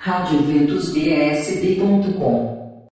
radioventusbsb.com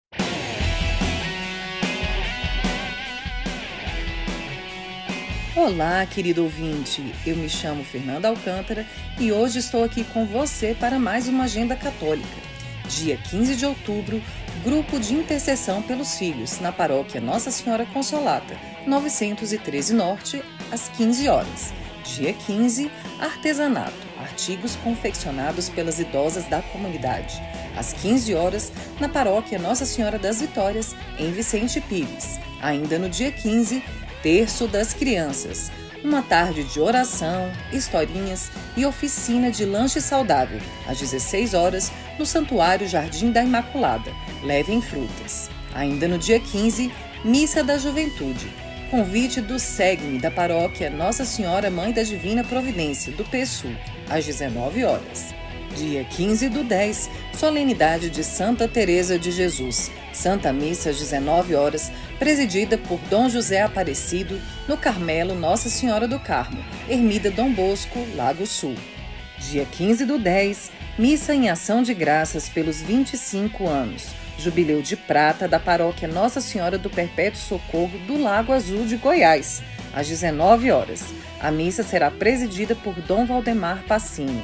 Olá, querido ouvinte. Eu me chamo Fernanda Alcântara e hoje estou aqui com você para mais uma Agenda Católica. Dia 15 de outubro, grupo de intercessão pelos filhos na paróquia Nossa Senhora Consolata, 913 Norte, às 15 horas. Dia 15, artesanato artigos confeccionados pelas idosas da comunidade, às 15 horas, na paróquia Nossa Senhora das Vitórias, em Vicente Pires. Ainda no dia 15, Terço das Crianças, uma tarde de oração, historinhas e oficina de lanche saudável, às 16 horas, no Santuário Jardim da Imaculada. Levem frutas. Ainda no dia 15, Missa da Juventude, convite do SEGME da paróquia Nossa Senhora Mãe da Divina Providência, do PSU, às 19 horas. Dia 15 do 10, solenidade de Santa Teresa de Jesus, Santa Missa às 19 horas, presidida por Dom José Aparecido, no Carmelo Nossa Senhora do Carmo, Ermida Dom Bosco, Lago Sul. Dia 15 do 10, missa em ação de graças pelos 25 anos Jubileu de Prata da Paróquia Nossa Senhora do Perpétuo Socorro do Lago Azul de Goiás, às 19 horas. A missa será presidida por Dom Valdemar Passini.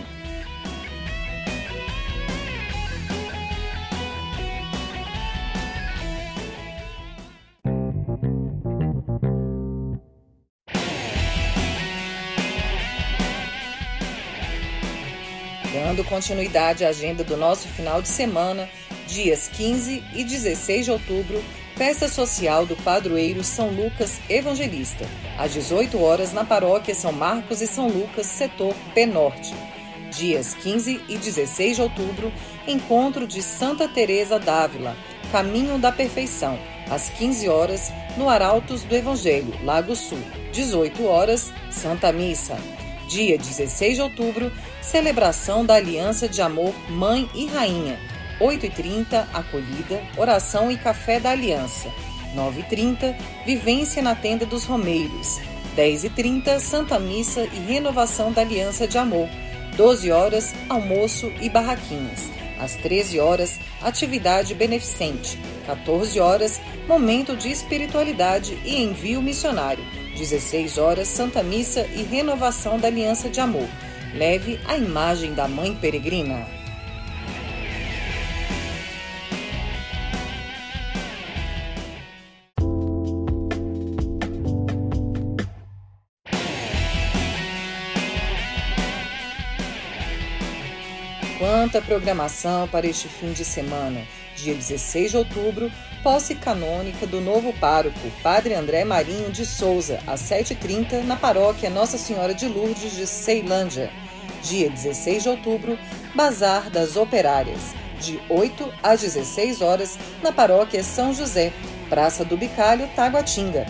Dando continuidade à agenda do nosso final de semana, dias 15 e 16 de outubro, festa social do padroeiro São Lucas Evangelista, às 18 horas na paróquia São Marcos e São Lucas, setor P Norte. Dias 15 e 16 de outubro, encontro de Santa Teresa d'Ávila, Caminho da Perfeição, às 15 horas, no Arautos do Evangelho, Lago Sul. 18 horas, Santa Missa. Dia 16 de outubro, celebração da Aliança de Amor Mãe e Rainha, 8h30, acolhida, oração e café da aliança. 9h30, vivência na tenda dos Romeiros. 10h30, Santa Missa e renovação da aliança de amor. 12 horas, almoço e barraquinhas. Às 13 horas, atividade beneficente. 14 horas, momento de espiritualidade e envio missionário. 16 horas, Santa Missa e renovação da aliança de amor. Leve a imagem da Mãe Peregrina. Quanta programação para este fim de semana! Dia 16 de outubro, posse canônica do novo pároco, Padre André Marinho de Souza, às 7h30, na paróquia Nossa Senhora de Lourdes de Ceilândia. Dia 16 de outubro, Bazar das Operárias, de 8 às 16 horas, na paróquia São José, Praça do Bicalho, Taguatinga.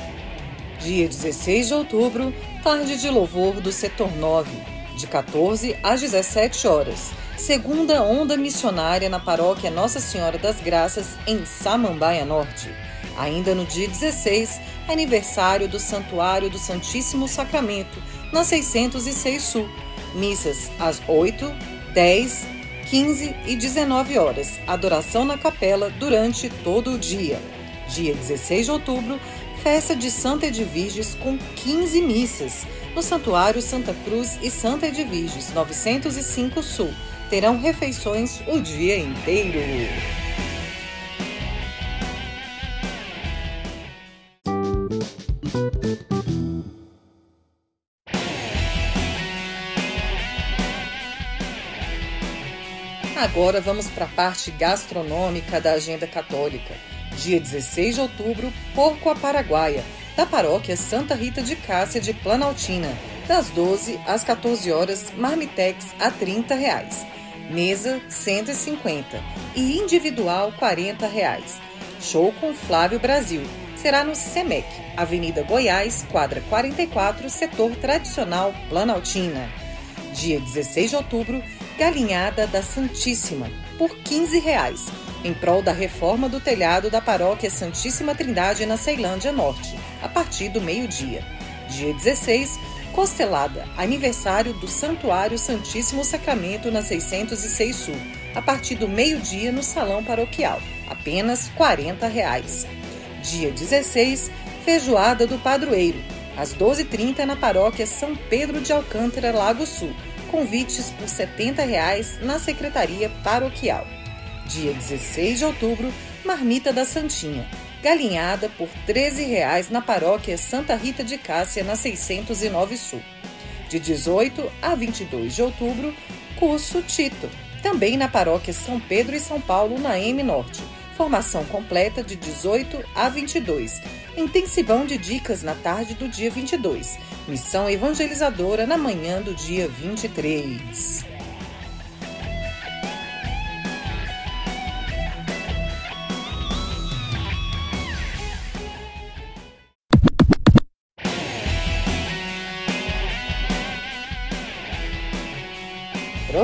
Dia 16 de outubro, tarde de louvor do setor 9, de 14 às 17 horas segunda onda missionária na paróquia Nossa Senhora das Graças, em Samambaia Norte. Ainda no dia 16, aniversário do Santuário do Santíssimo Sacramento, na 606 Sul. Missas às 8, 10, 15 e 19 horas. Adoração na capela durante todo o dia. Dia 16 de outubro, festa de Santa Edviges com 15 missas no Santuário Santa Cruz e Santa Edviges, 905 Sul terão refeições o dia inteiro. Agora vamos para a parte gastronômica da agenda católica. Dia 16 de outubro, Porco a Paraguaia, da paróquia Santa Rita de Cássia de Planaltina, das 12 às 14 horas, marmitex a 30 reais mesa 150 e individual 40 reais. Show com Flávio Brasil. Será no SEMEC, Avenida Goiás, quadra 44, setor tradicional Planaltina. Dia 16 de outubro, Galinhada da Santíssima, por 15 reais, em prol da reforma do telhado da paróquia Santíssima Trindade na Ceilândia Norte, a partir do meio-dia. Dia 16, Costelada, aniversário do Santuário Santíssimo Sacramento na 606 Sul, a partir do meio-dia no Salão Paroquial, apenas 40 reais. Dia 16, Feijoada do Padroeiro, às 12h30 na Paróquia São Pedro de Alcântara, Lago Sul. Convites por 70 reais na Secretaria Paroquial. Dia 16 de outubro, Marmita da Santinha, galinhada por 13 reais na Paróquia Santa Rita de Cássia, na 609 Sul. De 18 a 22 de outubro, curso Tito, também na Paróquia São Pedro e São Paulo, na M Norte. Formação completa de 18 a 22. Intensivão de dicas na tarde do dia 22. Missão evangelizadora na manhã do dia 23.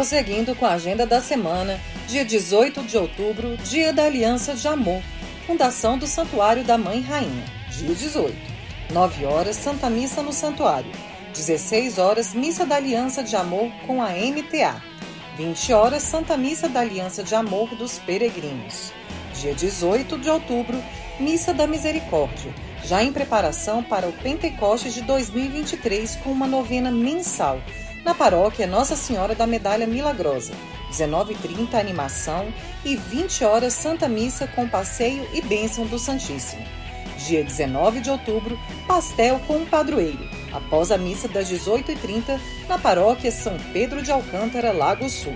Prosseguindo com a agenda da semana, dia 18 de outubro, Dia da Aliança de Amor, Fundação do Santuário da Mãe Rainha, dia 18. 9 horas, Santa Missa no Santuário. 16 horas, Missa da Aliança de Amor com a MTA. 20 horas, Santa Missa da Aliança de Amor dos Peregrinos. Dia 18 de outubro, Missa da Misericórdia, já em preparação para o Pentecostes de 2023 com uma novena mensal na paróquia Nossa Senhora da Medalha Milagrosa. 19h30 animação e 20 horas Santa Missa com passeio e bênção do Santíssimo. Dia 19 de outubro, pastel com o padroeiro, após a missa das 18h30 na paróquia São Pedro de Alcântara, Lago Sul.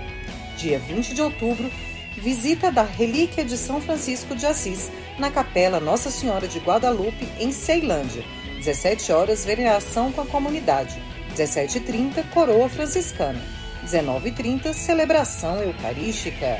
Dia 20 de outubro, visita da Relíquia de São Francisco de Assis na Capela Nossa Senhora de Guadalupe, em Ceilândia. 17 horas, veneração com a comunidade. 17h30, Coroa Franciscana. 19h30, Celebração Eucarística.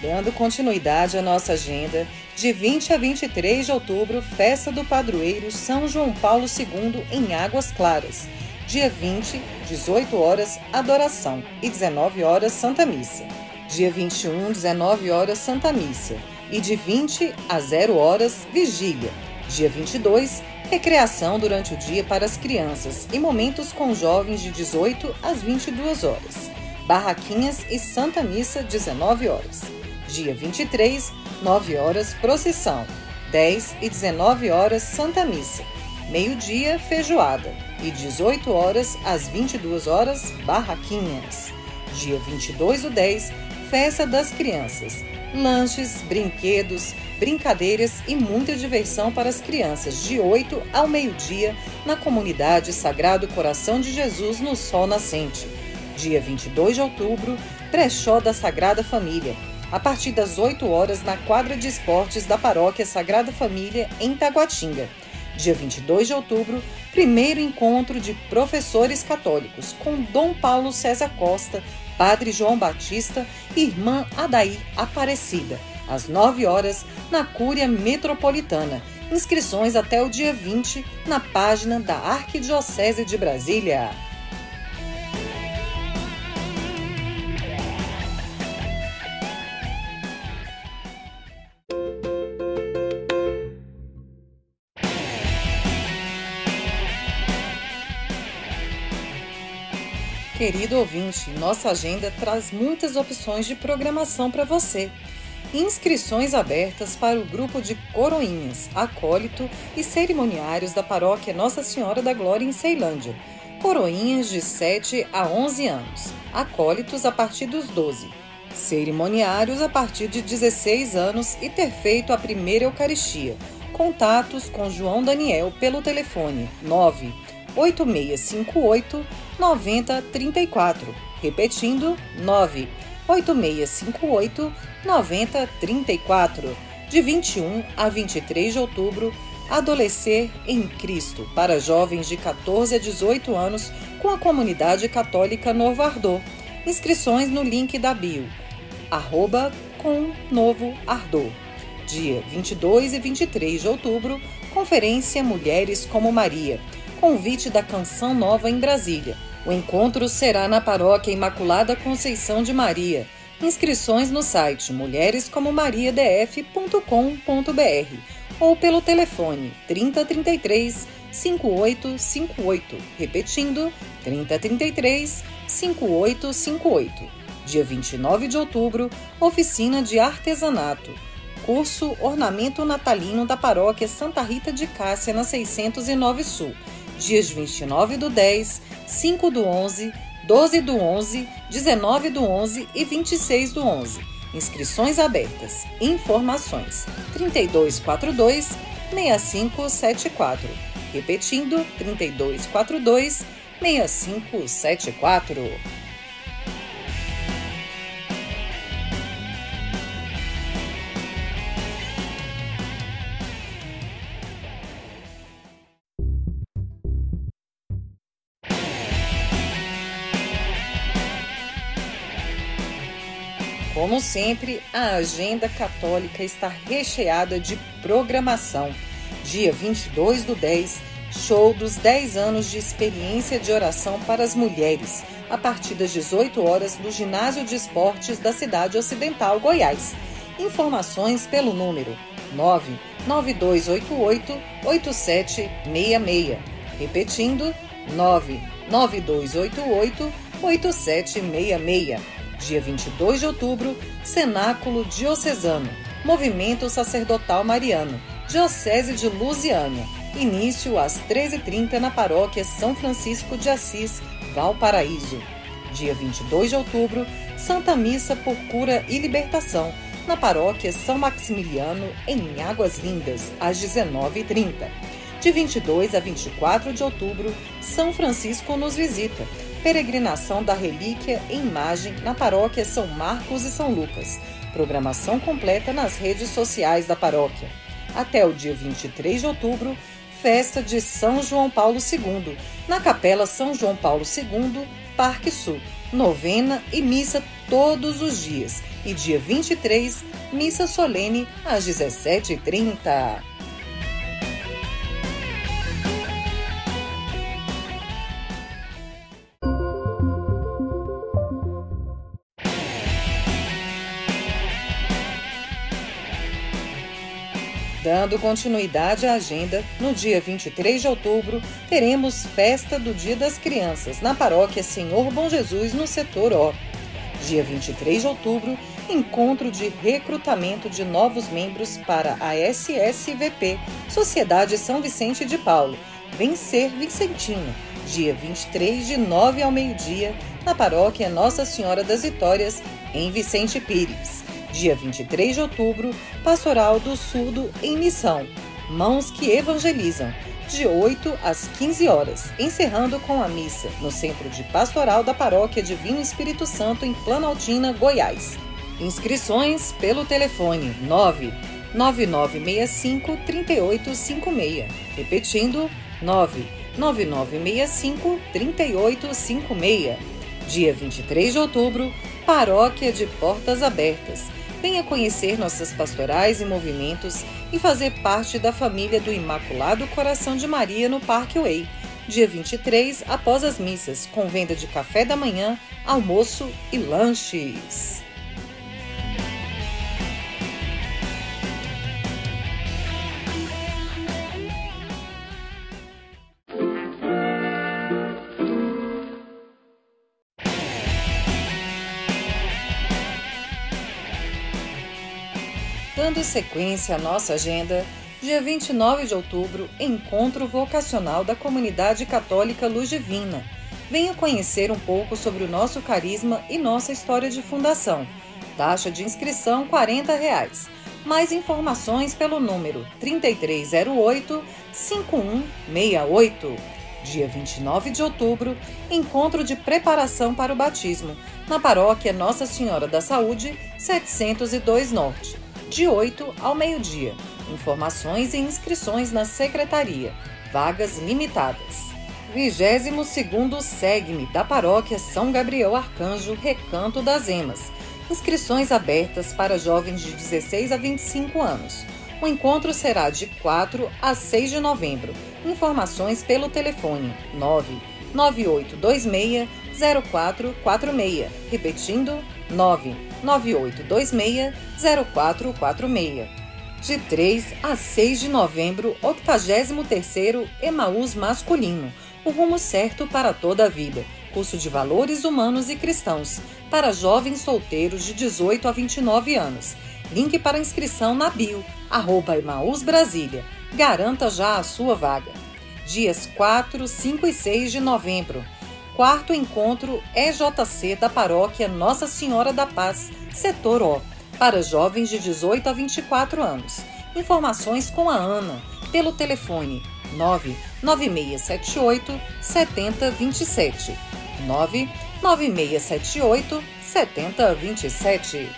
Dando continuidade à nossa agenda, de 20 a 23 de outubro, festa do padroeiro São João Paulo II em Águas Claras. Dia 20, 18 horas, adoração e 19 horas, Santa Missa. Dia 21, 19 horas, Santa Missa. E de 20 a 0 horas, vigília. Dia 22, recreação durante o dia para as crianças e momentos com jovens de 18 às 22 horas. Barraquinhas e Santa Missa, 19 horas. Dia 23, 9 horas, procissão. 10 e 19 horas, Santa Missa. Meio-dia, feijoada. E 18 horas às 22 horas, barraquinhas. Dia 22 do 10, festa das crianças. Lanches, brinquedos, brincadeiras e muita diversão para as crianças, de 8 ao meio-dia, na comunidade Sagrado Coração de Jesus, no Sol Nascente. Dia 22 de outubro, brechó da Sagrada Família a partir das 8 horas na quadra de esportes da Paróquia Sagrada Família, em Taguatinga. Dia 22 de outubro, primeiro encontro de professores católicos com Dom Paulo César Costa, Padre João Batista e Irmã Adaí Aparecida, às 9 horas, na Cúria Metropolitana. Inscrições até o dia 20 na página da Arquidiocese de Brasília. Querido ouvinte, nossa agenda traz muitas opções de programação para você. Inscrições abertas para o grupo de coroinhas, acólito e cerimoniários da paróquia Nossa Senhora da Glória em Ceilândia. Coroinhas de 7 a 11 anos, acólitos a partir dos 12, cerimoniários a partir de 16 anos e ter feito a primeira Eucaristia. Contatos com João Daniel pelo telefone 9 8658 9034. Repetindo, 98658 9034. De 21 a 23 de outubro, Adolescer em Cristo para jovens de 14 a 18 anos com a comunidade católica Novo Ardor. Inscrições no link da bio. Arroba com Novo Ardor. Dia 22 e 23 de outubro, Conferência Mulheres como Maria convite da Canção Nova em Brasília. O encontro será na Paróquia Imaculada Conceição de Maria. Inscrições no site mulherescomomariadf.com.br ou pelo telefone 3033 5858, repetindo 3033 5858. Dia 29 de outubro, oficina de artesanato. Curso Ornamento Natalino da Paróquia Santa Rita de Cássia, na 609 Sul. Dias 29 do 10, 5 do 11, 12 do 11, 19 do 11 e 26 do 11. Inscrições abertas. Informações: 3242 6574. Repetindo: 3242 6574. Como sempre, a agenda católica está recheada de programação. Dia 22 do 10, show dos 10 anos de experiência de oração para as mulheres, a partir das 18 horas no Ginásio de Esportes da cidade ocidental Goiás. Informações pelo número 99288 8766. Repetindo, 99288 8766 dia 22 de outubro, Cenáculo Diocesano, Movimento Sacerdotal Mariano, Diocese de Lusiânia. Início às 13h30 na Paróquia São Francisco de Assis, Valparaíso. Dia 22 de outubro, Santa Missa por Cura e Libertação, na Paróquia São Maximiliano, em Águas Lindas, às 19h30. De 22 a 24 de outubro, São Francisco nos visita peregrinação da relíquia em imagem na paróquia São Marcos e São Lucas. Programação completa nas redes sociais da paróquia. Até o dia 23 de outubro, festa de São João Paulo II, na Capela São João Paulo II, Parque Sul. Novena e missa todos os dias. E dia 23, missa solene às 17h30. Dando continuidade à agenda, no dia 23 de outubro, teremos Festa do Dia das Crianças na paróquia Senhor Bom Jesus, no setor O. Dia 23 de outubro, encontro de recrutamento de novos membros para a SSVP, Sociedade São Vicente de Paulo. Vencer Vicentino, dia 23 de 9 ao meio-dia, na paróquia Nossa Senhora das Vitórias, em Vicente Pires dia 23 de outubro, Pastoral do Surdo em Missão, Mãos que Evangelizam, de 8 às 15 horas, encerrando com a missa no Centro de Pastoral da Paróquia Divino Espírito Santo em Planaltina, Goiás. Inscrições pelo telefone 99965 3856. Repetindo, 99965 3856. Dia 23 de outubro, Paróquia de Portas Abertas Venha conhecer nossas pastorais e movimentos e fazer parte da família do Imaculado Coração de Maria no Parque Way, dia 23, após as missas, com venda de café da manhã, almoço e lanches. Dando sequência à nossa agenda, dia 29 de outubro, encontro vocacional da comunidade católica Luz Divina. Venha conhecer um pouco sobre o nosso carisma e nossa história de fundação. Taxa de inscrição 40 reais. Mais informações pelo número 3308 5168. Dia 29 de outubro, encontro de preparação para o batismo, na paróquia Nossa Senhora da Saúde, 702 Norte de 8 ao meio-dia. Informações e inscrições na secretaria. Vagas limitadas. 22º SEGME da Paróquia São Gabriel Arcanjo, Recanto das Emas. Inscrições abertas para jovens de 16 a 25 anos. O encontro será de 4 a 6 de novembro. Informações pelo telefone 9 9826 0446. Repetindo, 99826 0446. De 3 a 6 de novembro, 83º Emaús Masculino, o rumo certo para toda a vida. Curso de Valores Humanos e Cristãos, para jovens solteiros de 18 a 29 anos. Link para inscrição na bio, arroba Emaús Brasília. Garanta já a sua vaga. Dias 4, 5 e 6 de novembro. Quarto encontro EJC da Paróquia Nossa Senhora da Paz, Setor O para jovens de 18 a 24 anos. Informações com a Ana pelo telefone 99678 7027. 99678 7027.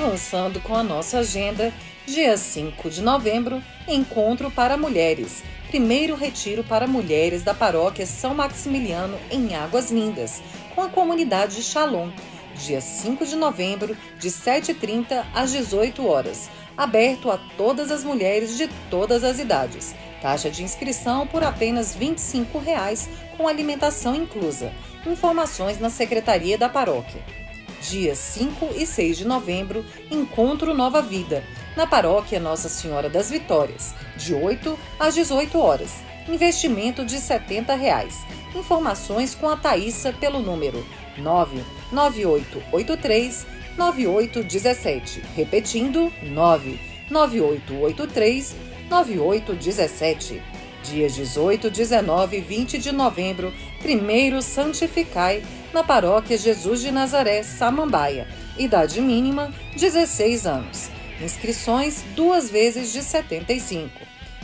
Avançando com a nossa agenda, dia 5 de novembro, encontro para mulheres. Primeiro retiro para mulheres da paróquia São Maximiliano em Águas Lindas, com a comunidade de Shalom. Dia 5 de novembro, de 7h30 às 18 horas. Aberto a todas as mulheres de todas as idades. Taxa de inscrição por apenas 25 reais, com alimentação inclusa. Informações na Secretaria da Paróquia dias 5 e 6 de novembro, Encontro Nova Vida, na paróquia Nossa Senhora das Vitórias, de 8 às 18 horas. Investimento de 70 reais. Informações com a Thaísa pelo número 99883 9817. Repetindo, 99883 9817. Dias 18, 19 e 20 de novembro, primeiro Santificai na paróquia Jesus de Nazaré, Samambaia. Idade mínima 16 anos. Inscrições duas vezes de 75.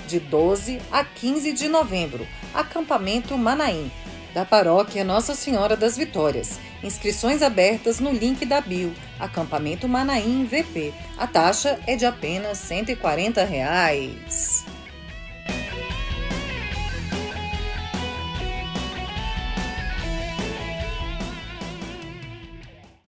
De 12 a 15 de novembro, acampamento Manaim, da paróquia Nossa Senhora das Vitórias. Inscrições abertas no link da bio, acampamento Manaim VP. A taxa é de apenas 140 reais.